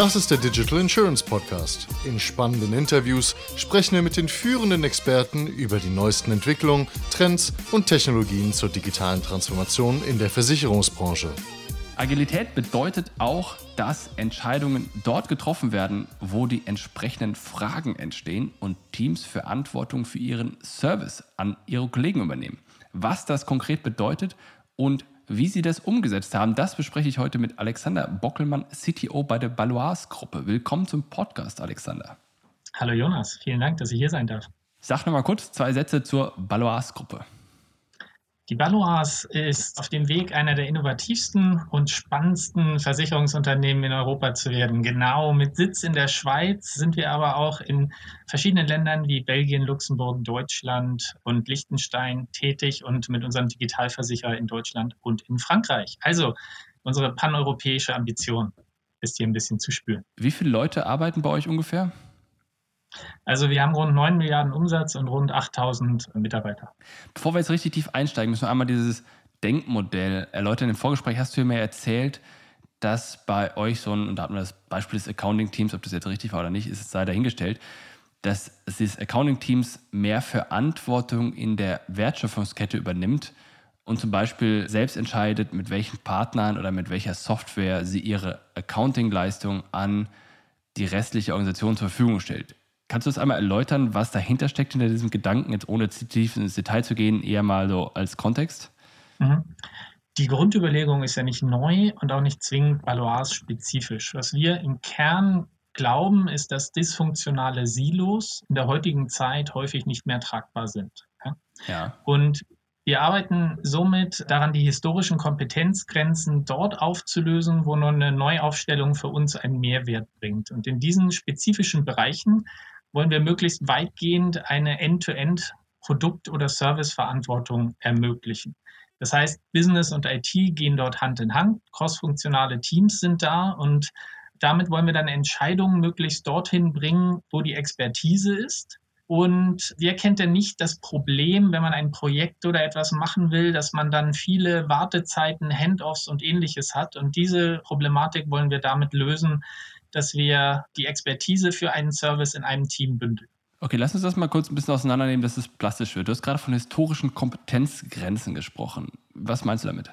Das ist der Digital Insurance Podcast. In spannenden Interviews sprechen wir mit den führenden Experten über die neuesten Entwicklungen, Trends und Technologien zur digitalen Transformation in der Versicherungsbranche. Agilität bedeutet auch, dass Entscheidungen dort getroffen werden, wo die entsprechenden Fragen entstehen und Teams Verantwortung für ihren Service an ihre Kollegen übernehmen. Was das konkret bedeutet und wie Sie das umgesetzt haben, das bespreche ich heute mit Alexander Bockelmann, CTO bei der Baloise Gruppe. Willkommen zum Podcast, Alexander. Hallo Jonas, vielen Dank, dass ich hier sein darf. Sag noch mal kurz zwei Sätze zur Baloise Gruppe. Die Baloise ist auf dem Weg, einer der innovativsten und spannendsten Versicherungsunternehmen in Europa zu werden. Genau mit Sitz in der Schweiz sind wir aber auch in verschiedenen Ländern wie Belgien, Luxemburg, Deutschland und Liechtenstein tätig und mit unserem Digitalversicherer in Deutschland und in Frankreich. Also unsere paneuropäische Ambition ist hier ein bisschen zu spüren. Wie viele Leute arbeiten bei euch ungefähr? Also wir haben rund 9 Milliarden Umsatz und rund 8000 Mitarbeiter. Bevor wir jetzt richtig tief einsteigen, müssen wir einmal dieses Denkmodell erläutern. Im Vorgespräch hast du mir erzählt, dass bei euch so ein, und da hatten wir das Beispiel des Accounting-Teams, ob das jetzt richtig war oder nicht, ist es sei dahingestellt, dass das Accounting-Teams mehr Verantwortung in der Wertschöpfungskette übernimmt und zum Beispiel selbst entscheidet, mit welchen Partnern oder mit welcher Software sie ihre Accounting-Leistung an die restliche Organisation zur Verfügung stellt. Kannst du das einmal erläutern, was dahinter steckt hinter diesem Gedanken, jetzt ohne tief ins Detail zu gehen, eher mal so als Kontext? Mhm. Die Grundüberlegung ist ja nicht neu und auch nicht zwingend Balois-spezifisch. Was wir im Kern glauben, ist, dass dysfunktionale Silos in der heutigen Zeit häufig nicht mehr tragbar sind. Ja. Und wir arbeiten somit daran, die historischen Kompetenzgrenzen dort aufzulösen, wo nur eine Neuaufstellung für uns einen Mehrwert bringt. Und in diesen spezifischen Bereichen wollen wir möglichst weitgehend eine End-to-End Produkt- oder Serviceverantwortung ermöglichen. Das heißt, Business und IT gehen dort Hand in Hand, crossfunktionale Teams sind da und damit wollen wir dann Entscheidungen möglichst dorthin bringen, wo die Expertise ist. Und wer kennt denn nicht das Problem, wenn man ein Projekt oder etwas machen will, dass man dann viele Wartezeiten, Handoffs und ähnliches hat? Und diese Problematik wollen wir damit lösen, dass wir die Expertise für einen Service in einem Team bündeln. Okay, lass uns das mal kurz ein bisschen auseinandernehmen, dass es plastisch wird. Du hast gerade von historischen Kompetenzgrenzen gesprochen. Was meinst du damit?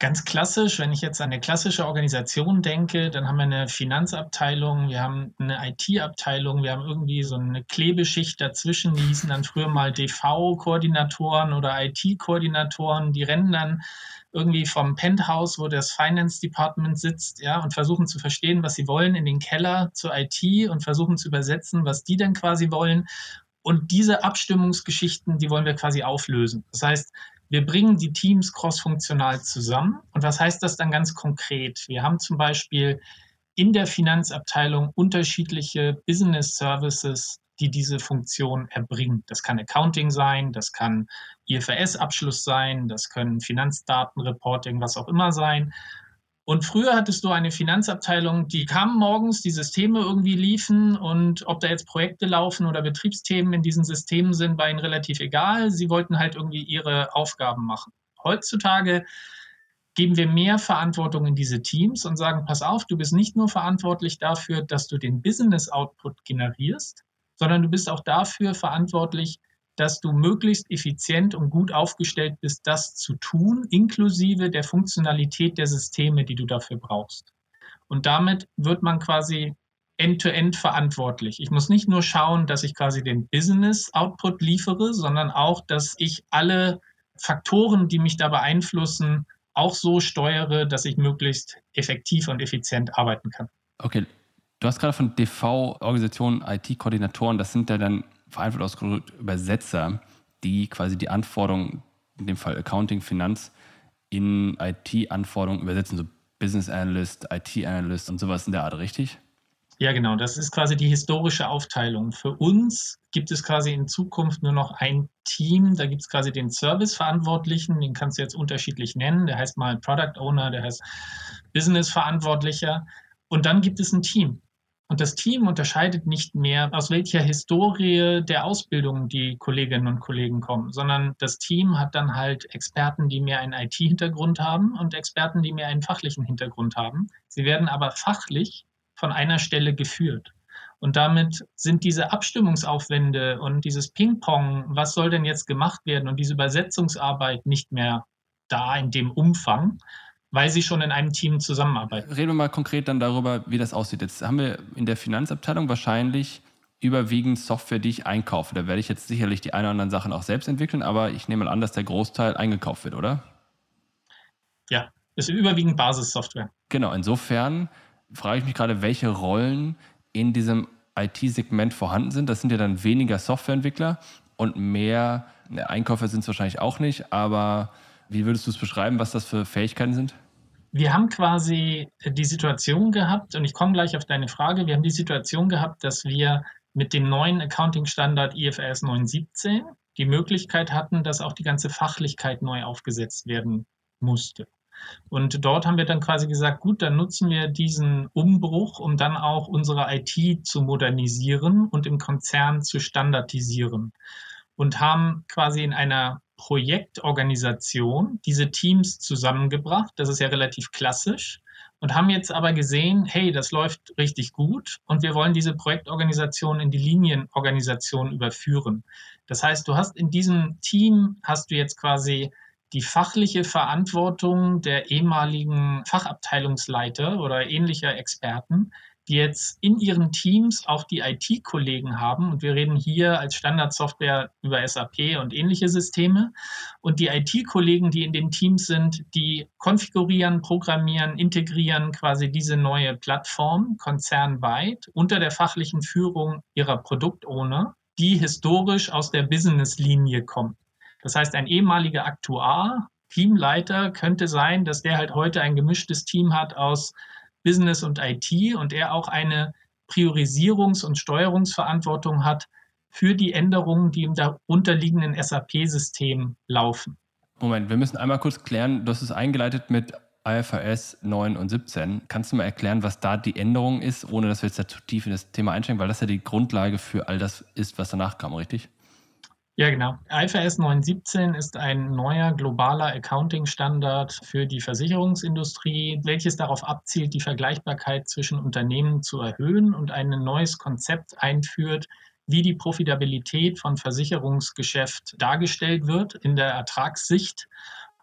Ganz klassisch, wenn ich jetzt an eine klassische Organisation denke, dann haben wir eine Finanzabteilung, wir haben eine IT-Abteilung, wir haben irgendwie so eine Klebeschicht dazwischen, die hießen dann früher mal DV-Koordinatoren oder IT-Koordinatoren, die rennen dann irgendwie vom Penthouse, wo das Finance Department sitzt, ja, und versuchen zu verstehen, was sie wollen, in den Keller zur IT und versuchen zu übersetzen, was die denn quasi wollen. Und diese Abstimmungsgeschichten, die wollen wir quasi auflösen. Das heißt, wir bringen die Teams crossfunktional zusammen. Und was heißt das dann ganz konkret? Wir haben zum Beispiel in der Finanzabteilung unterschiedliche Business Services, die diese Funktion erbringen. Das kann Accounting sein, das kann IFRS-Abschluss sein, das können Finanzdatenreporting, was auch immer sein. Und früher hattest du eine Finanzabteilung, die kam morgens, die Systeme irgendwie liefen und ob da jetzt Projekte laufen oder Betriebsthemen in diesen Systemen sind, war ihnen relativ egal. Sie wollten halt irgendwie ihre Aufgaben machen. Heutzutage geben wir mehr Verantwortung in diese Teams und sagen, pass auf, du bist nicht nur verantwortlich dafür, dass du den Business Output generierst, sondern du bist auch dafür verantwortlich, dass du möglichst effizient und gut aufgestellt bist, das zu tun, inklusive der Funktionalität der Systeme, die du dafür brauchst. Und damit wird man quasi end-to-end -end verantwortlich. Ich muss nicht nur schauen, dass ich quasi den Business-Output liefere, sondern auch, dass ich alle Faktoren, die mich da beeinflussen, auch so steuere, dass ich möglichst effektiv und effizient arbeiten kann. Okay, Du hast gerade von DV-Organisationen, IT-Koordinatoren, das sind ja dann vereinfacht ausgedrückt Übersetzer, die quasi die Anforderungen, in dem Fall Accounting, Finanz, in IT-Anforderungen übersetzen, so Business Analyst, IT Analyst und sowas in der Art, richtig? Ja, genau. Das ist quasi die historische Aufteilung. Für uns gibt es quasi in Zukunft nur noch ein Team. Da gibt es quasi den Service-Verantwortlichen, den kannst du jetzt unterschiedlich nennen. Der heißt mal Product Owner, der heißt Business-Verantwortlicher. Und dann gibt es ein Team. Und das Team unterscheidet nicht mehr, aus welcher Historie der Ausbildung die Kolleginnen und Kollegen kommen, sondern das Team hat dann halt Experten, die mehr einen IT-Hintergrund haben und Experten, die mehr einen fachlichen Hintergrund haben. Sie werden aber fachlich von einer Stelle geführt. Und damit sind diese Abstimmungsaufwände und dieses Ping-Pong, was soll denn jetzt gemacht werden und diese Übersetzungsarbeit nicht mehr da in dem Umfang, weil sie schon in einem Team zusammenarbeiten. Reden wir mal konkret dann darüber, wie das aussieht. Jetzt haben wir in der Finanzabteilung wahrscheinlich überwiegend Software, die ich einkaufe. Da werde ich jetzt sicherlich die ein oder anderen Sachen auch selbst entwickeln, aber ich nehme mal an, dass der Großteil eingekauft wird, oder? Ja, ist überwiegend Basissoftware. Genau, insofern frage ich mich gerade, welche Rollen in diesem IT-Segment vorhanden sind. Das sind ja dann weniger Softwareentwickler und mehr ne, Einkäufer sind es wahrscheinlich auch nicht, aber wie würdest du es beschreiben, was das für Fähigkeiten sind? Wir haben quasi die Situation gehabt, und ich komme gleich auf deine Frage, wir haben die Situation gehabt, dass wir mit dem neuen Accounting-Standard IFRS 917 die Möglichkeit hatten, dass auch die ganze Fachlichkeit neu aufgesetzt werden musste. Und dort haben wir dann quasi gesagt, gut, dann nutzen wir diesen Umbruch, um dann auch unsere IT zu modernisieren und im Konzern zu standardisieren. Und haben quasi in einer Projektorganisation diese Teams zusammengebracht. Das ist ja relativ klassisch. Und haben jetzt aber gesehen, hey, das läuft richtig gut und wir wollen diese Projektorganisation in die Linienorganisation überführen. Das heißt, du hast in diesem Team, hast du jetzt quasi die fachliche Verantwortung der ehemaligen Fachabteilungsleiter oder ähnlicher Experten, die jetzt in ihren Teams auch die IT-Kollegen haben. Und wir reden hier als Standardsoftware über SAP und ähnliche Systeme. Und die IT-Kollegen, die in den Teams sind, die konfigurieren, programmieren, integrieren quasi diese neue Plattform konzernweit unter der fachlichen Führung ihrer Produktowner, die historisch aus der Business-Linie kommt. Das heißt, ein ehemaliger Aktuar, Teamleiter könnte sein, dass der halt heute ein gemischtes Team hat aus Business und IT und er auch eine Priorisierungs- und Steuerungsverantwortung hat für die Änderungen, die im darunterliegenden SAP-System laufen. Moment, wir müssen einmal kurz klären, du hast es eingeleitet mit IFRS 9 und 17. Kannst du mal erklären, was da die Änderung ist, ohne dass wir jetzt da zu tief in das Thema einsteigen, weil das ja die Grundlage für all das ist, was danach kam, richtig? Ja, genau. IFRS 917 ist ein neuer globaler Accounting-Standard für die Versicherungsindustrie, welches darauf abzielt, die Vergleichbarkeit zwischen Unternehmen zu erhöhen und ein neues Konzept einführt, wie die Profitabilität von Versicherungsgeschäft dargestellt wird in der Ertragssicht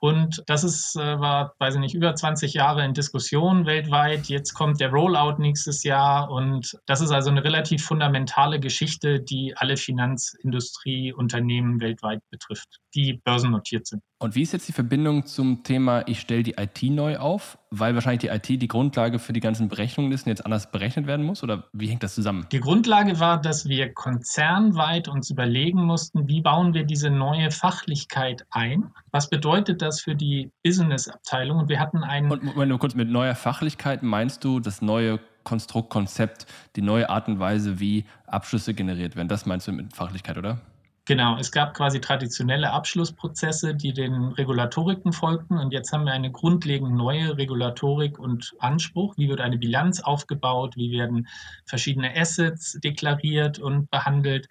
und das ist, äh, war, weiß ich nicht, über 20 Jahre in Diskussion weltweit. Jetzt kommt der Rollout nächstes Jahr. Und das ist also eine relativ fundamentale Geschichte, die alle Finanzindustrieunternehmen weltweit betrifft, die börsennotiert sind. Und wie ist jetzt die Verbindung zum Thema, ich stelle die IT neu auf, weil wahrscheinlich die IT die Grundlage für die ganzen Berechnungen ist und jetzt anders berechnet werden muss? Oder wie hängt das zusammen? Die Grundlage war, dass wir konzernweit uns überlegen mussten, wie bauen wir diese neue Fachlichkeit ein? Was bedeutet das für die Business-Abteilung? Und wir hatten einen. Und wenn du kurz mit neuer Fachlichkeit meinst du das neue Konstrukt, Konzept, die neue Art und Weise, wie Abschlüsse generiert werden? Das meinst du mit Fachlichkeit, oder? Genau, es gab quasi traditionelle Abschlussprozesse, die den Regulatoriken folgten. Und jetzt haben wir eine grundlegend neue Regulatorik und Anspruch. Wie wird eine Bilanz aufgebaut? Wie werden verschiedene Assets deklariert und behandelt?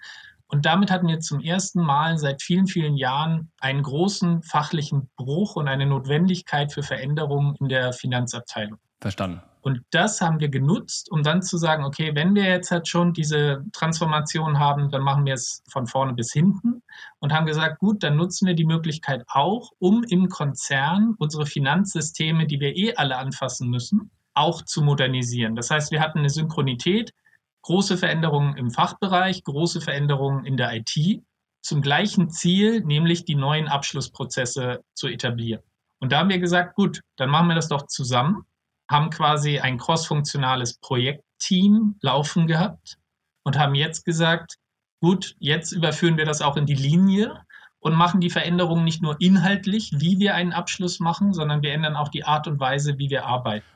Und damit hatten wir zum ersten Mal seit vielen, vielen Jahren einen großen fachlichen Bruch und eine Notwendigkeit für Veränderungen in der Finanzabteilung. Verstanden. Und das haben wir genutzt, um dann zu sagen, okay, wenn wir jetzt halt schon diese Transformation haben, dann machen wir es von vorne bis hinten und haben gesagt, gut, dann nutzen wir die Möglichkeit auch, um im Konzern unsere Finanzsysteme, die wir eh alle anfassen müssen, auch zu modernisieren. Das heißt, wir hatten eine Synchronität, große Veränderungen im Fachbereich, große Veränderungen in der IT zum gleichen Ziel, nämlich die neuen Abschlussprozesse zu etablieren. Und da haben wir gesagt, gut, dann machen wir das doch zusammen haben quasi ein crossfunktionales Projektteam laufen gehabt und haben jetzt gesagt, gut, jetzt überführen wir das auch in die Linie und machen die Veränderungen nicht nur inhaltlich, wie wir einen Abschluss machen, sondern wir ändern auch die Art und Weise, wie wir arbeiten.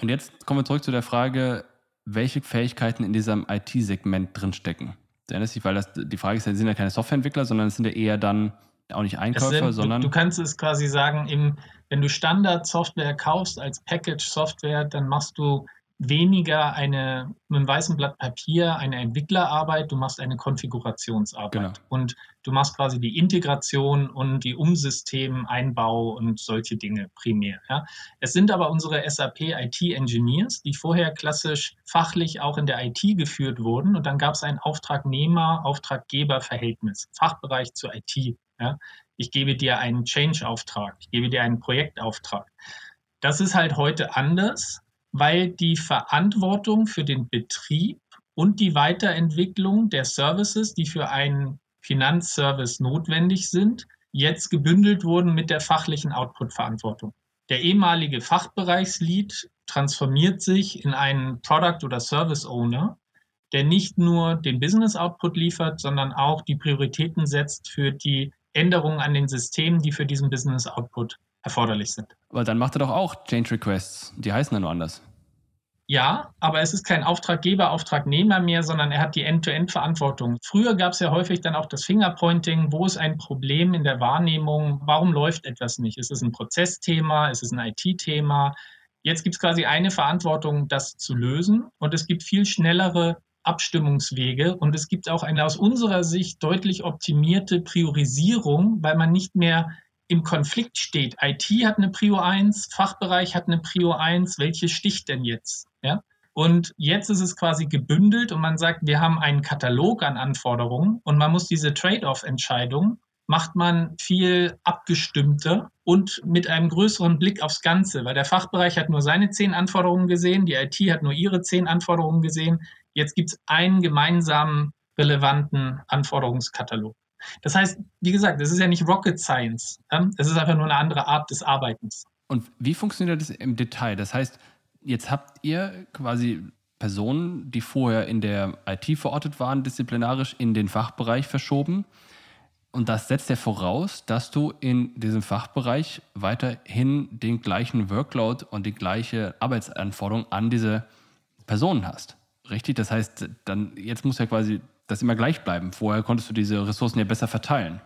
Und jetzt kommen wir zurück zu der Frage, welche Fähigkeiten in diesem IT-Segment drinstecken. Dich, weil das, die Frage ist, ja, sind ja keine Softwareentwickler, sondern es sind ja eher dann auch nicht Einkäufer, sind, sondern. Du, du, kannst es quasi sagen, im, wenn du Standard-Software kaufst als Package-Software, dann machst du weniger eine mit einem weißen Blatt Papier eine Entwicklerarbeit, du machst eine Konfigurationsarbeit. Genau. Und du machst quasi die Integration und die Umsystem-Einbau und solche Dinge primär. Ja. Es sind aber unsere SAP IT-Engineers, die vorher klassisch fachlich auch in der IT geführt wurden. Und dann gab es ein Auftragnehmer-Auftraggeber-Verhältnis, Fachbereich zur IT. Ja. Ich gebe dir einen Change-Auftrag, ich gebe dir einen Projektauftrag. Das ist halt heute anders, weil die Verantwortung für den Betrieb und die Weiterentwicklung der Services, die für einen Finanzservice notwendig sind, jetzt gebündelt wurden mit der fachlichen Output-Verantwortung. Der ehemalige Fachbereichslead transformiert sich in einen Product- oder Service Owner, der nicht nur den Business Output liefert, sondern auch die Prioritäten setzt für die Änderungen an den Systemen, die für diesen Business Output erforderlich sind. Aber dann macht er doch auch Change Requests. Die heißen dann nur anders. Ja, aber es ist kein Auftraggeber, Auftragnehmer mehr, sondern er hat die End-to-End-Verantwortung. Früher gab es ja häufig dann auch das Fingerpointing, wo ist ein Problem in der Wahrnehmung, warum läuft etwas nicht? Ist es ein Prozessthema, ist es ein IT-Thema? Jetzt gibt es quasi eine Verantwortung, das zu lösen und es gibt viel schnellere Abstimmungswege und es gibt auch eine aus unserer Sicht deutlich optimierte Priorisierung, weil man nicht mehr im Konflikt steht. IT hat eine Prio 1, Fachbereich hat eine Prio 1, welche sticht denn jetzt? Ja? Und jetzt ist es quasi gebündelt und man sagt, wir haben einen Katalog an Anforderungen und man muss diese Trade-off-Entscheidung macht man viel abgestimmter und mit einem größeren Blick aufs Ganze, weil der Fachbereich hat nur seine zehn Anforderungen gesehen, die IT hat nur ihre zehn Anforderungen gesehen. Jetzt gibt es einen gemeinsamen relevanten Anforderungskatalog. Das heißt, wie gesagt, es ist ja nicht Rocket Science. Es ist einfach nur eine andere Art des Arbeitens. Und wie funktioniert das im Detail? Das heißt, jetzt habt ihr quasi Personen, die vorher in der IT verortet waren, disziplinarisch in den Fachbereich verschoben. Und das setzt ja voraus, dass du in diesem Fachbereich weiterhin den gleichen Workload und die gleiche Arbeitsanforderung an diese Personen hast. Richtig? Das heißt, dann jetzt muss ja quasi das immer gleich bleiben. Vorher konntest du diese Ressourcen ja besser verteilen.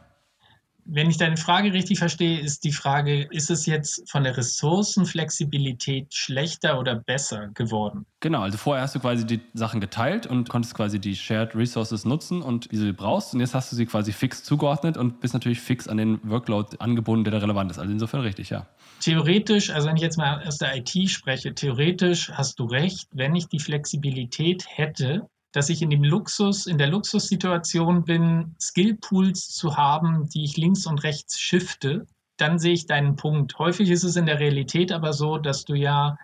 Wenn ich deine Frage richtig verstehe, ist die Frage, ist es jetzt von der Ressourcenflexibilität schlechter oder besser geworden? Genau, also vorher hast du quasi die Sachen geteilt und konntest quasi die Shared Resources nutzen und wie du sie brauchst. Und jetzt hast du sie quasi fix zugeordnet und bist natürlich fix an den Workload angebunden, der da relevant ist. Also insofern richtig, ja. Theoretisch, also wenn ich jetzt mal aus der IT spreche, theoretisch hast du recht, wenn ich die Flexibilität hätte, dass ich in dem Luxus, in der Luxussituation bin, Skillpools zu haben, die ich links und rechts shifte, dann sehe ich deinen Punkt. Häufig ist es in der Realität aber so, dass du ja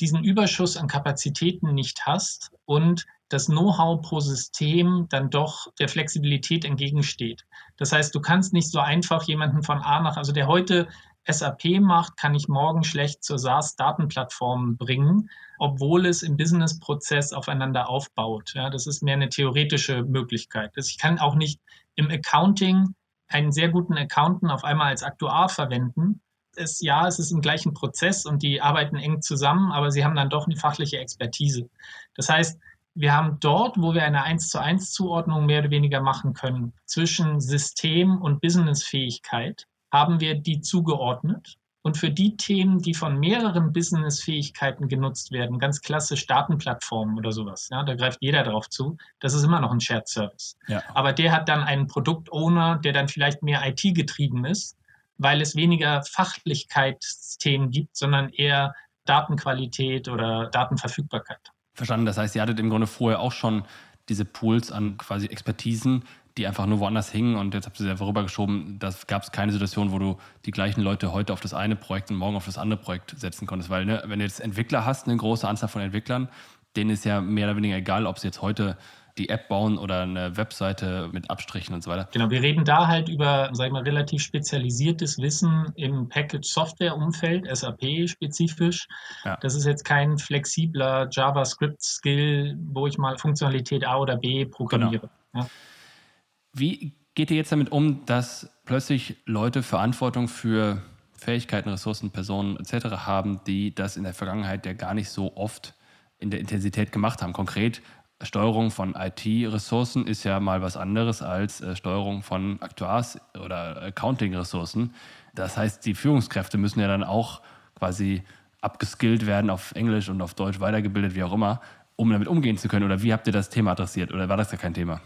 diesen Überschuss an Kapazitäten nicht hast und das Know-how pro System dann doch der Flexibilität entgegensteht. Das heißt, du kannst nicht so einfach jemanden von A nach, also der heute SAP macht, kann ich morgen schlecht zur SaaS-Datenplattform bringen, obwohl es im Business-Prozess aufeinander aufbaut. Ja, das ist mehr eine theoretische Möglichkeit. Ich kann auch nicht im Accounting einen sehr guten Accountant auf einmal als Aktuar verwenden. Es, ja, es ist im gleichen Prozess und die arbeiten eng zusammen, aber sie haben dann doch eine fachliche Expertise. Das heißt, wir haben dort, wo wir eine 1 zu 1 Zuordnung mehr oder weniger machen können, zwischen System und Businessfähigkeit, haben wir die zugeordnet. Und für die Themen, die von mehreren Business-Fähigkeiten genutzt werden, ganz klassisch Datenplattformen oder sowas, ja, da greift jeder drauf zu, das ist immer noch ein Shared Service. Ja. Aber der hat dann einen Produktowner, der dann vielleicht mehr IT-getrieben ist, weil es weniger Fachlichkeitsthemen gibt, sondern eher Datenqualität oder Datenverfügbarkeit. Verstanden. Das heißt, ihr hattet im Grunde vorher auch schon diese Pools an quasi Expertisen, die einfach nur woanders hingen und jetzt habt ihr sie einfach rübergeschoben. Da gab es keine Situation, wo du die gleichen Leute heute auf das eine Projekt und morgen auf das andere Projekt setzen konntest. Weil ne, wenn du jetzt Entwickler hast, eine große Anzahl von Entwicklern, denen ist ja mehr oder weniger egal, ob sie jetzt heute die App bauen oder eine Webseite mit Abstrichen und so weiter. Genau, wir reden da halt über, sag ich mal, relativ spezialisiertes Wissen im Package-Software-Umfeld, SAP-spezifisch. Ja. Das ist jetzt kein flexibler JavaScript-Skill, wo ich mal Funktionalität A oder B programmiere. Genau. Ja. Wie geht ihr jetzt damit um, dass plötzlich Leute Verantwortung für Fähigkeiten, Ressourcen, Personen etc. haben, die das in der Vergangenheit ja gar nicht so oft in der Intensität gemacht haben? Konkret, Steuerung von IT-Ressourcen ist ja mal was anderes als äh, Steuerung von Aktuars- oder Accounting-Ressourcen. Das heißt, die Führungskräfte müssen ja dann auch quasi abgeskillt werden auf Englisch und auf Deutsch weitergebildet, wie auch immer, um damit umgehen zu können? Oder wie habt ihr das Thema adressiert? Oder war das gar kein Thema?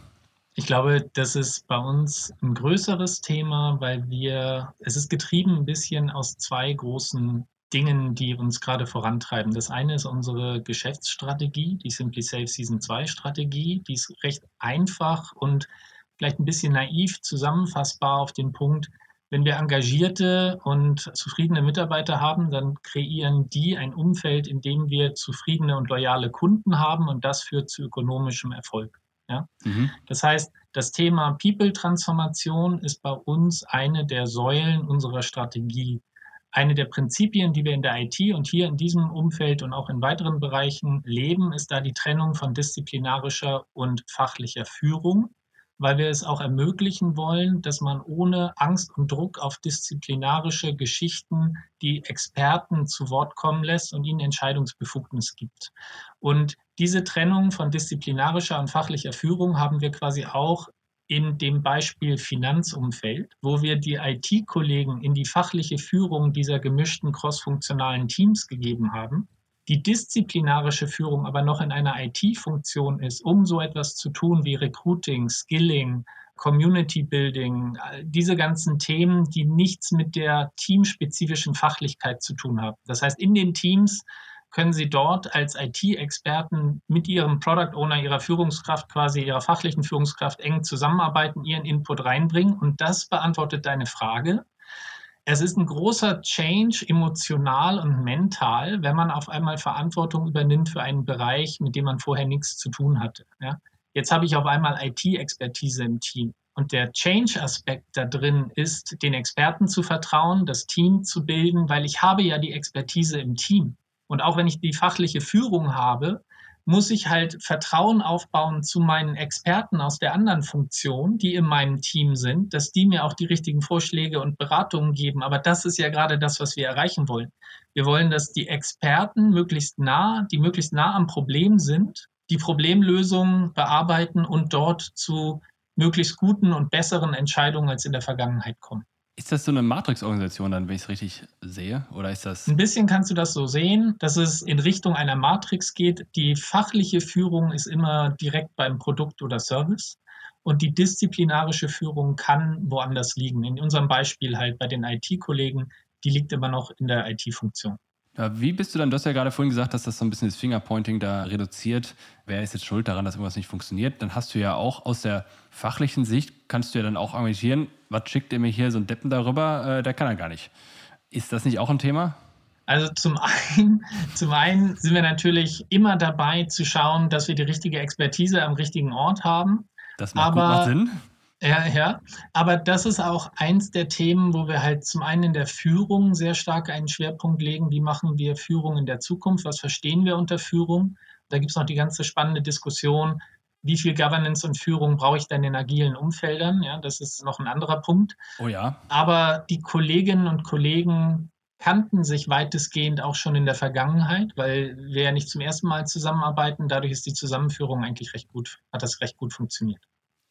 Ich glaube, das ist bei uns ein größeres Thema, weil wir, es ist getrieben ein bisschen aus zwei großen Dingen, die uns gerade vorantreiben. Das eine ist unsere Geschäftsstrategie, die Simply Safe Season 2 Strategie. Die ist recht einfach und vielleicht ein bisschen naiv zusammenfassbar auf den Punkt, wenn wir engagierte und zufriedene Mitarbeiter haben, dann kreieren die ein Umfeld, in dem wir zufriedene und loyale Kunden haben und das führt zu ökonomischem Erfolg. Ja? Mhm. Das heißt, das Thema People-Transformation ist bei uns eine der Säulen unserer Strategie. Eine der Prinzipien, die wir in der IT und hier in diesem Umfeld und auch in weiteren Bereichen leben, ist da die Trennung von disziplinarischer und fachlicher Führung weil wir es auch ermöglichen wollen, dass man ohne Angst und Druck auf disziplinarische Geschichten die Experten zu Wort kommen lässt und ihnen Entscheidungsbefugnis gibt. Und diese Trennung von disziplinarischer und fachlicher Führung haben wir quasi auch in dem Beispiel Finanzumfeld, wo wir die IT-Kollegen in die fachliche Führung dieser gemischten crossfunktionalen Teams gegeben haben die disziplinarische Führung aber noch in einer IT-Funktion ist, um so etwas zu tun wie Recruiting, Skilling, Community Building, diese ganzen Themen, die nichts mit der teamspezifischen Fachlichkeit zu tun haben. Das heißt, in den Teams können Sie dort als IT-Experten mit Ihrem Product Owner, Ihrer Führungskraft, quasi Ihrer fachlichen Führungskraft eng zusammenarbeiten, Ihren Input reinbringen. Und das beantwortet deine Frage. Es ist ein großer Change emotional und mental, wenn man auf einmal Verantwortung übernimmt für einen Bereich, mit dem man vorher nichts zu tun hatte. Ja? Jetzt habe ich auf einmal IT-Expertise im Team. Und der Change-Aspekt da drin ist, den Experten zu vertrauen, das Team zu bilden, weil ich habe ja die Expertise im Team. Und auch wenn ich die fachliche Führung habe, muss ich halt Vertrauen aufbauen zu meinen Experten aus der anderen Funktion, die in meinem Team sind, dass die mir auch die richtigen Vorschläge und Beratungen geben. Aber das ist ja gerade das, was wir erreichen wollen. Wir wollen, dass die Experten möglichst nah, die möglichst nah am Problem sind, die Problemlösungen bearbeiten und dort zu möglichst guten und besseren Entscheidungen als in der Vergangenheit kommen. Ist das so eine Matrix-Organisation dann, wenn ich es richtig sehe? Oder ist das. Ein bisschen kannst du das so sehen, dass es in Richtung einer Matrix geht. Die fachliche Führung ist immer direkt beim Produkt oder Service. Und die disziplinarische Führung kann woanders liegen. In unserem Beispiel halt bei den IT-Kollegen, die liegt immer noch in der IT-Funktion. Ja, wie bist du dann, du hast ja gerade vorhin gesagt, dass das so ein bisschen das Fingerpointing da reduziert. Wer ist jetzt schuld daran, dass irgendwas nicht funktioniert? Dann hast du ja auch aus der fachlichen Sicht, kannst du ja dann auch argumentieren, was schickt ihr mir hier so einen Deppen darüber? Äh, der kann er gar nicht. Ist das nicht auch ein Thema? Also zum einen, zum einen sind wir natürlich immer dabei zu schauen, dass wir die richtige Expertise am richtigen Ort haben. Das macht, Aber, Sinn. Ja, ja. Aber das ist auch eins der Themen, wo wir halt zum einen in der Führung sehr stark einen Schwerpunkt legen. Wie machen wir Führung in der Zukunft? Was verstehen wir unter Führung? Da gibt es noch die ganze spannende Diskussion, wie viel Governance und Führung brauche ich denn in agilen Umfeldern? Ja, das ist noch ein anderer Punkt. Oh ja. Aber die Kolleginnen und Kollegen kannten sich weitestgehend auch schon in der Vergangenheit, weil wir ja nicht zum ersten Mal zusammenarbeiten. Dadurch ist die Zusammenführung eigentlich recht gut, hat das recht gut funktioniert.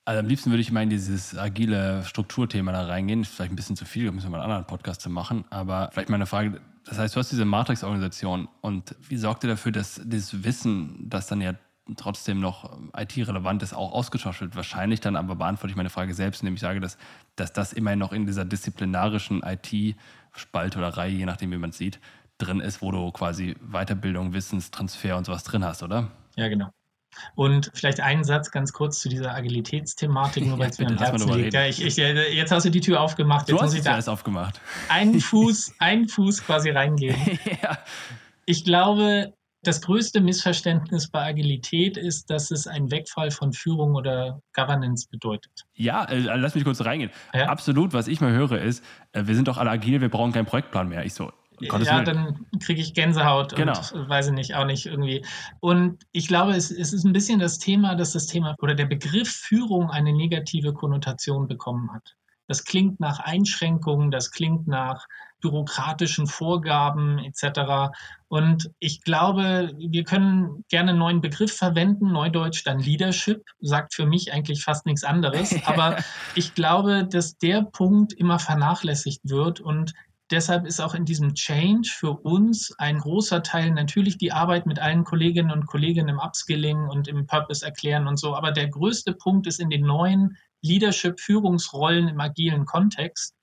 Also am liebsten würde ich mal in dieses agile Strukturthema da reingehen. Ist vielleicht ein bisschen zu viel, da müssen wir mal einen anderen Podcast zu machen. Aber vielleicht mal eine Frage. Das heißt, du hast diese Matrix-Organisation und wie sorgt ihr dafür, dass dieses Wissen, das dann ja trotzdem noch IT-relevant ist, auch ausgetauscht wird? Wahrscheinlich dann aber beantworte ich meine Frage selbst, indem ich sage, dass, dass das immerhin noch in dieser disziplinarischen IT-Spalte oder Reihe, je nachdem, wie man es sieht, drin ist, wo du quasi Weiterbildung, Wissenstransfer und sowas drin hast, oder? Ja, genau. Und vielleicht einen Satz ganz kurz zu dieser Agilitätsthematik, nur weil es mir am Herzen liegt. Ja, ich, ich, äh, jetzt hast du die Tür aufgemacht. Jetzt du hast ich da alles aufgemacht. Einen Fuß, einen Fuß quasi reingehen. ja. Ich glaube, das größte Missverständnis bei Agilität ist, dass es ein Wegfall von Führung oder Governance bedeutet. Ja, äh, lass mich kurz reingehen. Ja? Absolut, was ich mal höre, ist, äh, wir sind doch alle agil, wir brauchen keinen Projektplan mehr. Ich so, ja, dann kriege ich Gänsehaut genau. und weiß ich nicht, auch nicht irgendwie. Und ich glaube, es, es, ist ein bisschen das Thema, dass das Thema oder der Begriff Führung eine negative Konnotation bekommen hat. Das klingt nach Einschränkungen, das klingt nach bürokratischen Vorgaben etc. Und ich glaube, wir können gerne einen neuen Begriff verwenden, Neudeutsch dann Leadership, sagt für mich eigentlich fast nichts anderes. Aber ich glaube, dass der Punkt immer vernachlässigt wird und deshalb ist auch in diesem Change für uns ein großer Teil natürlich die Arbeit mit allen Kolleginnen und Kollegen im Upskilling und im Purpose erklären und so. Aber der größte Punkt ist in den neuen Leadership-Führungsrollen im agilen Kontext,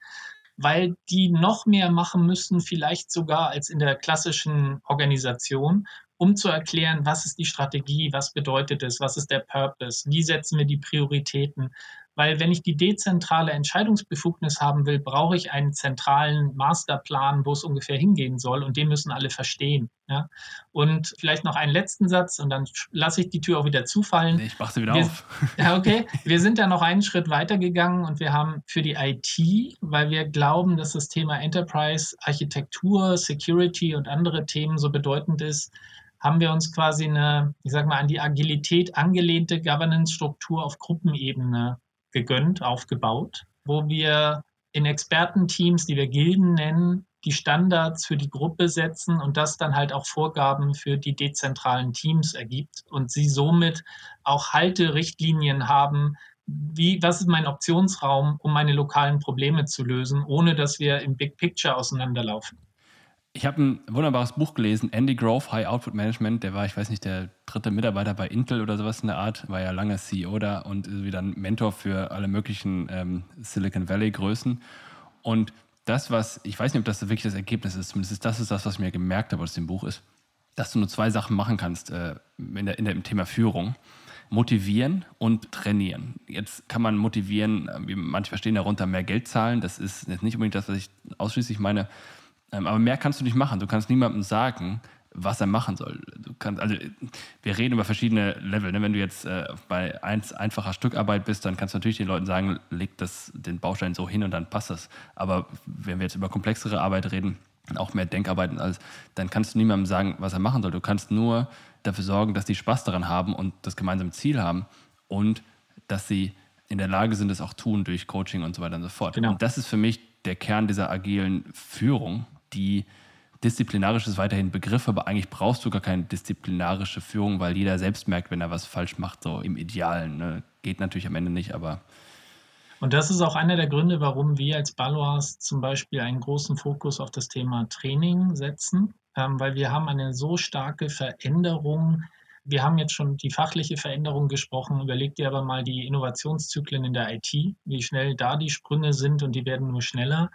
weil die noch mehr machen müssen, vielleicht sogar als in der klassischen Organisation, um zu erklären, was ist die Strategie, was bedeutet es, was ist der Purpose, wie setzen wir die Prioritäten, weil wenn ich die dezentrale Entscheidungsbefugnis haben will, brauche ich einen zentralen Masterplan, wo es ungefähr hingehen soll und den müssen alle verstehen. Ja? Und vielleicht noch einen letzten Satz und dann lasse ich die Tür auch wieder zufallen. Ich mache sie wieder wir, auf. Ja, okay. Wir sind da noch einen Schritt weiter gegangen und wir haben für die IT, weil wir glauben, dass das Thema Enterprise, Architektur, Security und andere Themen so bedeutend ist, haben wir uns quasi eine, ich sag mal, an die Agilität angelehnte Governance-Struktur auf Gruppenebene gegönnt, aufgebaut, wo wir in Expertenteams, die wir Gilden nennen, die Standards für die Gruppe setzen und das dann halt auch Vorgaben für die dezentralen Teams ergibt und sie somit auch Halterichtlinien haben, wie, was ist mein Optionsraum, um meine lokalen Probleme zu lösen, ohne dass wir im Big Picture auseinanderlaufen. Ich habe ein wunderbares Buch gelesen, Andy Grove, High Output Management. Der war, ich weiß nicht, der dritte Mitarbeiter bei Intel oder sowas in der Art, war ja lange CEO da und ist wieder ein Mentor für alle möglichen ähm, Silicon Valley-Größen. Und das, was, ich weiß nicht, ob das wirklich das Ergebnis ist, zumindest das ist das, was ich mir gemerkt habe aus dem Buch, ist, dass du nur zwei Sachen machen kannst äh, in der, in der, im Thema Führung. Motivieren und trainieren. Jetzt kann man motivieren, wie manche verstehen darunter, mehr Geld zahlen. Das ist jetzt nicht unbedingt das, was ich ausschließlich meine aber mehr kannst du nicht machen. Du kannst niemandem sagen, was er machen soll. Du kannst, also wir reden über verschiedene Level. Ne? Wenn du jetzt äh, bei eins, einfacher Stückarbeit bist, dann kannst du natürlich den Leuten sagen, leg das, den Baustein so hin und dann passt das. Aber wenn wir jetzt über komplexere Arbeit reden, auch mehr Denkarbeit und alles, dann kannst du niemandem sagen, was er machen soll. Du kannst nur dafür sorgen, dass die Spaß daran haben und das gemeinsame Ziel haben und dass sie in der Lage sind, es auch tun durch Coaching und so weiter und so fort. Genau. Und das ist für mich der Kern dieser agilen Führung die disziplinarisch ist weiterhin Begriff, aber eigentlich brauchst du gar keine disziplinarische Führung, weil jeder selbst merkt, wenn er was falsch macht, so im Idealen. Ne? Geht natürlich am Ende nicht, aber. Und das ist auch einer der Gründe, warum wir als Balois zum Beispiel einen großen Fokus auf das Thema Training setzen, ähm, weil wir haben eine so starke Veränderung. Wir haben jetzt schon die fachliche Veränderung gesprochen. Überleg dir aber mal die Innovationszyklen in der IT, wie schnell da die Sprünge sind und die werden nur schneller.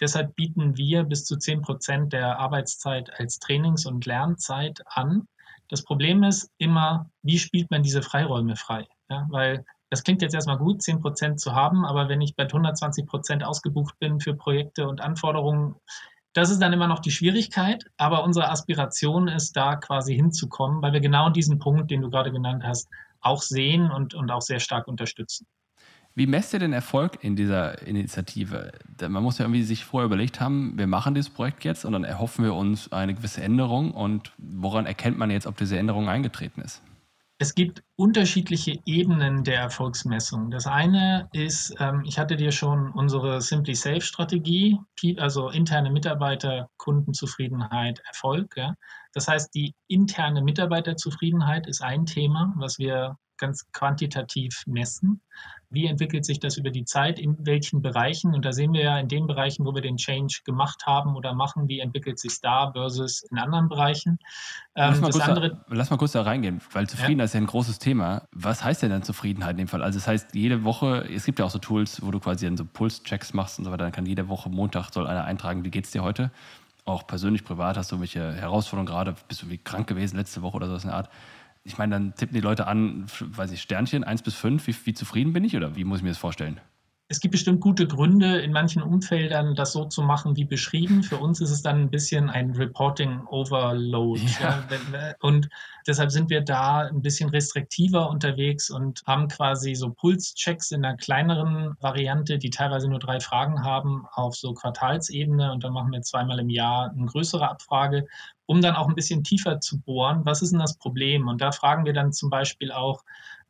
Deshalb bieten wir bis zu 10 Prozent der Arbeitszeit als Trainings- und Lernzeit an. Das Problem ist immer, wie spielt man diese Freiräume frei? Ja, weil das klingt jetzt erstmal gut, 10 Prozent zu haben, aber wenn ich bei 120 Prozent ausgebucht bin für Projekte und Anforderungen, das ist dann immer noch die Schwierigkeit. Aber unsere Aspiration ist da quasi hinzukommen, weil wir genau diesen Punkt, den du gerade genannt hast, auch sehen und, und auch sehr stark unterstützen. Wie messt ihr den Erfolg in dieser Initiative? Man muss ja irgendwie sich vorher überlegt haben, wir machen dieses Projekt jetzt und dann erhoffen wir uns eine gewisse Änderung. Und woran erkennt man jetzt, ob diese Änderung eingetreten ist? Es gibt unterschiedliche Ebenen der Erfolgsmessung. Das eine ist, ähm, ich hatte dir schon unsere Simply Safe Strategie, also interne Mitarbeiter, Kundenzufriedenheit, Erfolg. Das heißt, die interne Mitarbeiterzufriedenheit ist ein Thema, was wir ganz quantitativ messen. Wie entwickelt sich das über die Zeit? In welchen Bereichen? Und da sehen wir ja in den Bereichen, wo wir den Change gemacht haben oder machen, wie entwickelt sich da versus in anderen Bereichen. Ähm, lass, mal andere, da, lass, mal kurz da, reingehen, weil Zufriedenheit ja. ist ja ein großes Thema. Was heißt denn dann Zufriedenheit in dem Fall? Also, das heißt, jede Woche, es gibt ja auch so Tools, wo du quasi dann so Pulschecks machst und so weiter. Dann kann jede Woche Montag soll einer eintragen, wie geht es dir heute? Auch persönlich, privat hast du welche Herausforderungen gerade? Bist du wie krank gewesen letzte Woche oder so in der Art? Ich meine, dann tippen die Leute an, weiß ich, Sternchen 1 bis 5, wie, wie zufrieden bin ich oder wie muss ich mir das vorstellen? Es gibt bestimmt gute Gründe, in manchen Umfeldern das so zu machen wie beschrieben. Für uns ist es dann ein bisschen ein Reporting Overload. Ja. Ja. Und deshalb sind wir da ein bisschen restriktiver unterwegs und haben quasi so Pulschecks in einer kleineren Variante, die teilweise nur drei Fragen haben auf so Quartalsebene. Und dann machen wir zweimal im Jahr eine größere Abfrage, um dann auch ein bisschen tiefer zu bohren. Was ist denn das Problem? Und da fragen wir dann zum Beispiel auch,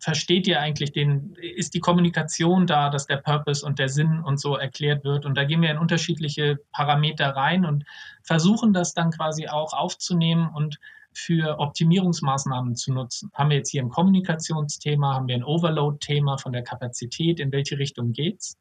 versteht ihr eigentlich den, ist die Kommunikation da, dass der Purpose und der Sinn und so erklärt wird? Und da gehen wir in unterschiedliche Parameter rein und versuchen das dann quasi auch aufzunehmen und für Optimierungsmaßnahmen zu nutzen. Haben wir jetzt hier ein Kommunikationsthema, haben wir ein Overload-Thema von der Kapazität, in welche Richtung geht's?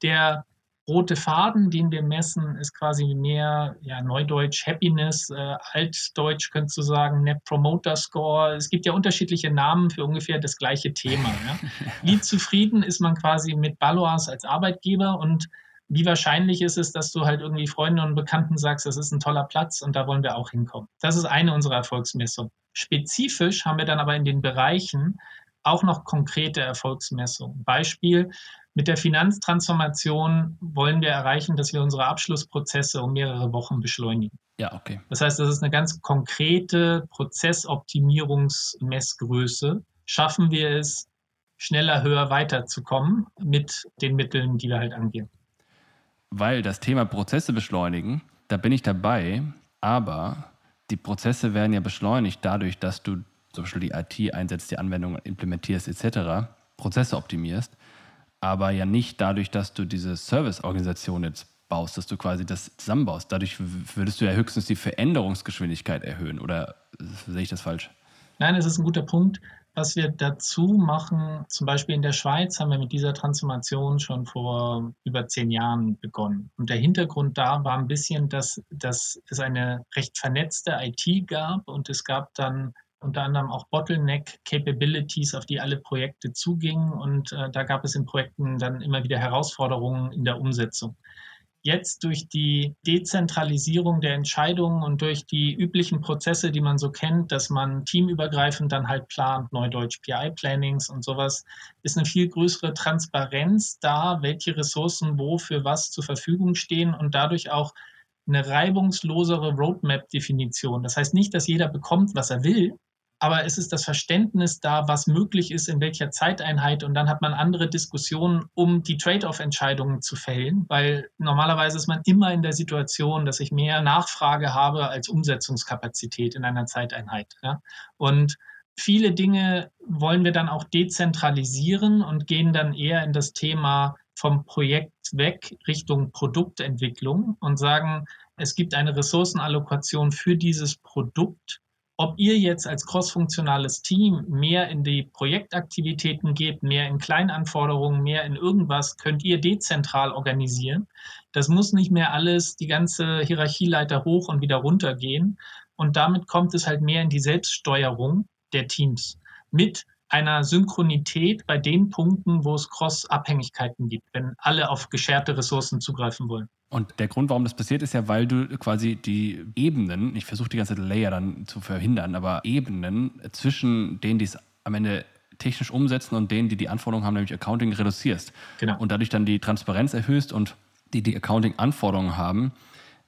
Der rote Faden, den wir messen, ist quasi mehr ja, Neudeutsch Happiness, äh, Altdeutsch könntest du sagen, Net Promoter Score. Es gibt ja unterschiedliche Namen für ungefähr das gleiche Thema. Ja. Wie zufrieden ist man quasi mit Balois als Arbeitgeber und wie wahrscheinlich ist es, dass du halt irgendwie Freunden und Bekannten sagst, das ist ein toller Platz und da wollen wir auch hinkommen. Das ist eine unserer Erfolgsmessungen. Spezifisch haben wir dann aber in den Bereichen auch noch konkrete Erfolgsmessungen. Beispiel, mit der Finanztransformation wollen wir erreichen, dass wir unsere Abschlussprozesse um mehrere Wochen beschleunigen. Ja, okay. Das heißt, das ist eine ganz konkrete Prozessoptimierungsmessgröße. Schaffen wir es, schneller, höher weiterzukommen mit den Mitteln, die wir halt angehen. Weil das Thema Prozesse beschleunigen, da bin ich dabei, aber die Prozesse werden ja beschleunigt dadurch, dass du zum Beispiel die IT einsetzt, die Anwendung implementierst etc., Prozesse optimierst, aber ja nicht dadurch, dass du diese Serviceorganisation jetzt baust, dass du quasi das zusammenbaust. Dadurch würdest du ja höchstens die Veränderungsgeschwindigkeit erhöhen oder sehe ich das falsch? Nein, es ist ein guter Punkt. Was wir dazu machen, zum Beispiel in der Schweiz haben wir mit dieser Transformation schon vor über zehn Jahren begonnen. Und der Hintergrund da war ein bisschen, dass, dass es eine recht vernetzte IT gab und es gab dann unter anderem auch Bottleneck-Capabilities, auf die alle Projekte zugingen. Und äh, da gab es in Projekten dann immer wieder Herausforderungen in der Umsetzung. Jetzt durch die Dezentralisierung der Entscheidungen und durch die üblichen Prozesse, die man so kennt, dass man teamübergreifend dann halt plant, Neudeutsch PI-Plannings und sowas, ist eine viel größere Transparenz da, welche Ressourcen wo für was zur Verfügung stehen und dadurch auch eine reibungslosere Roadmap-Definition. Das heißt nicht, dass jeder bekommt, was er will, aber es ist das Verständnis da, was möglich ist, in welcher Zeiteinheit. Und dann hat man andere Diskussionen, um die Trade-off-Entscheidungen zu fällen, weil normalerweise ist man immer in der Situation, dass ich mehr Nachfrage habe als Umsetzungskapazität in einer Zeiteinheit. Ja? Und viele Dinge wollen wir dann auch dezentralisieren und gehen dann eher in das Thema vom Projekt weg Richtung Produktentwicklung und sagen, es gibt eine Ressourcenallokation für dieses Produkt ob ihr jetzt als crossfunktionales Team mehr in die Projektaktivitäten geht, mehr in Kleinanforderungen, mehr in irgendwas, könnt ihr dezentral organisieren. Das muss nicht mehr alles die ganze Hierarchieleiter hoch und wieder runter gehen. Und damit kommt es halt mehr in die Selbststeuerung der Teams mit einer Synchronität bei den Punkten, wo es Cross-Abhängigkeiten gibt, wenn alle auf gescherte Ressourcen zugreifen wollen. Und der Grund, warum das passiert, ist ja, weil du quasi die Ebenen, ich versuche die ganze Zeit Layer dann zu verhindern, aber Ebenen zwischen denen, die es am Ende technisch umsetzen und denen, die die Anforderungen haben, nämlich Accounting, reduzierst. Genau. Und dadurch dann die Transparenz erhöhst und die die Accounting-Anforderungen haben,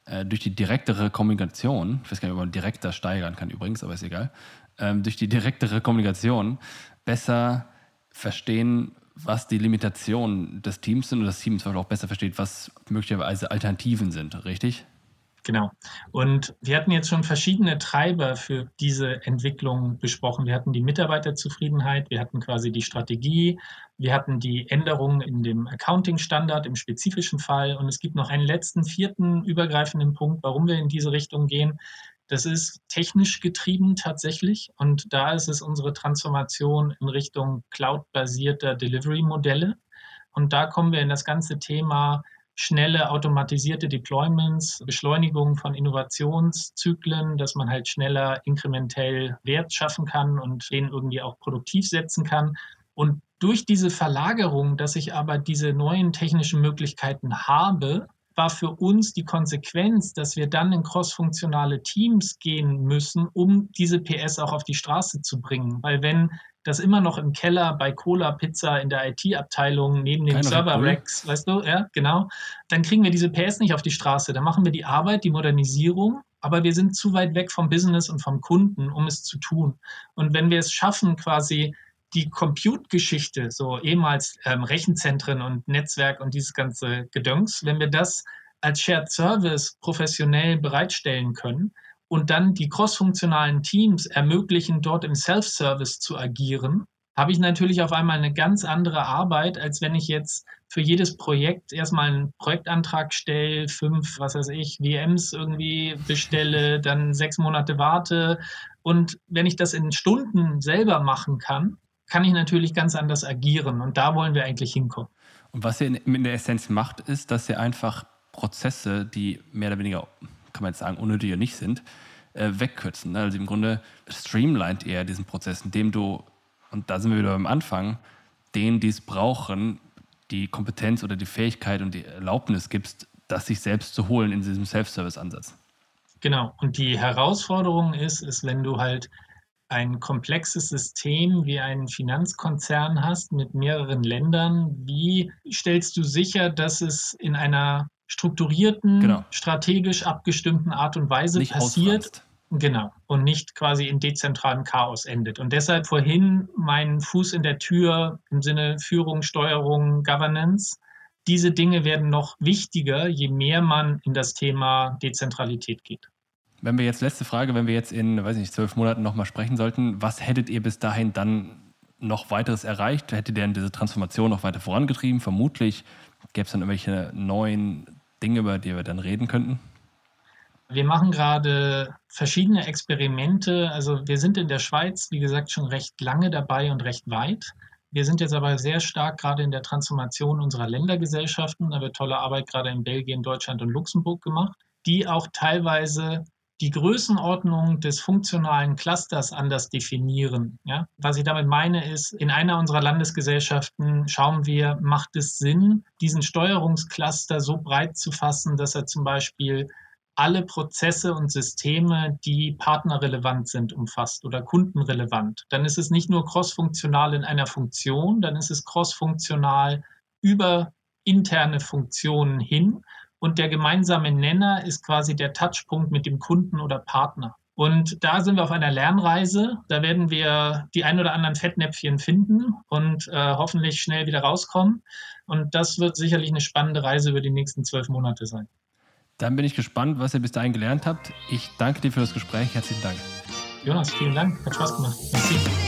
äh, durch die direktere Kommunikation, ich weiß gar nicht, ob man direkter steigern kann übrigens, aber ist egal, ähm, durch die direktere Kommunikation besser verstehen, was die Limitationen des Teams sind und das Team auch besser versteht, was möglicherweise Alternativen sind, richtig? Genau. Und wir hatten jetzt schon verschiedene Treiber für diese Entwicklung besprochen. Wir hatten die Mitarbeiterzufriedenheit, wir hatten quasi die Strategie, wir hatten die Änderungen in dem Accounting-Standard im spezifischen Fall und es gibt noch einen letzten vierten übergreifenden Punkt, warum wir in diese Richtung gehen. Das ist technisch getrieben tatsächlich und da ist es unsere Transformation in Richtung cloud-basierter Delivery-Modelle. Und da kommen wir in das ganze Thema schnelle automatisierte Deployments, Beschleunigung von Innovationszyklen, dass man halt schneller inkrementell Wert schaffen kann und den irgendwie auch produktiv setzen kann. Und durch diese Verlagerung, dass ich aber diese neuen technischen Möglichkeiten habe, war für uns die Konsequenz, dass wir dann in crossfunktionale Teams gehen müssen, um diese PS auch auf die Straße zu bringen. Weil wenn das immer noch im Keller bei Cola Pizza in der IT-Abteilung neben den Server-Racks, weißt du, ja, genau, dann kriegen wir diese PS nicht auf die Straße. Dann machen wir die Arbeit, die Modernisierung, aber wir sind zu weit weg vom Business und vom Kunden, um es zu tun. Und wenn wir es schaffen, quasi die Compute-Geschichte, so ehemals ähm, Rechenzentren und Netzwerk und dieses ganze Gedöngs, wenn wir das als Shared Service professionell bereitstellen können und dann die crossfunktionalen Teams ermöglichen, dort im Self-Service zu agieren, habe ich natürlich auf einmal eine ganz andere Arbeit, als wenn ich jetzt für jedes Projekt erstmal einen Projektantrag stelle, fünf, was weiß ich, VMs irgendwie bestelle, dann sechs Monate warte. Und wenn ich das in Stunden selber machen kann, kann ich natürlich ganz anders agieren. Und da wollen wir eigentlich hinkommen. Und was ihr in, der Essenz macht, ist, dass ihr einfach Prozesse, die mehr oder weniger, kann man jetzt sagen, unnötig oder nicht sind, äh, wegkürzen. Also im Grunde streamlined ihr diesen Prozess, indem du, und da sind wir wieder beim Anfang, denen, die es brauchen, die Kompetenz oder die Fähigkeit und die Erlaubnis gibst, das sich selbst zu holen in diesem Self-Service-Ansatz. Genau. Und die Herausforderung ist, ist, wenn du halt ein komplexes System wie einen Finanzkonzern hast mit mehreren Ländern, wie stellst du sicher, dass es in einer strukturierten, genau. strategisch abgestimmten Art und Weise Nicht passiert? Ausfranst. Genau. Und nicht quasi in dezentralem Chaos endet. Und deshalb vorhin mein Fuß in der Tür im Sinne Führung, Steuerung, Governance. Diese Dinge werden noch wichtiger, je mehr man in das Thema Dezentralität geht. Wenn wir jetzt, letzte Frage, wenn wir jetzt in, weiß nicht, zwölf Monaten nochmal sprechen sollten, was hättet ihr bis dahin dann noch weiteres erreicht? Hättet ihr denn diese Transformation noch weiter vorangetrieben? Vermutlich gäbe es dann irgendwelche neuen Dinge, über die wir dann reden könnten? Wir machen gerade verschiedene Experimente. Also wir sind in der Schweiz, wie gesagt, schon recht lange dabei und recht weit. Wir sind jetzt aber sehr stark gerade in der Transformation unserer Ländergesellschaften. Da wird tolle Arbeit gerade in Belgien, Deutschland und Luxemburg gemacht, die auch teilweise die Größenordnung des funktionalen Clusters anders definieren. Ja? Was ich damit meine ist, in einer unserer Landesgesellschaften schauen wir, macht es Sinn, diesen Steuerungscluster so breit zu fassen, dass er zum Beispiel alle Prozesse und Systeme, die partnerrelevant sind, umfasst oder kundenrelevant. Dann ist es nicht nur crossfunktional in einer Funktion, dann ist es crossfunktional über interne Funktionen hin. Und der gemeinsame Nenner ist quasi der Touchpunkt mit dem Kunden oder Partner. Und da sind wir auf einer Lernreise. Da werden wir die ein oder anderen Fettnäpfchen finden und äh, hoffentlich schnell wieder rauskommen. Und das wird sicherlich eine spannende Reise über die nächsten zwölf Monate sein. Dann bin ich gespannt, was ihr bis dahin gelernt habt. Ich danke dir für das Gespräch. Herzlichen Dank. Jonas, vielen Dank. Hat Spaß gemacht. Merci.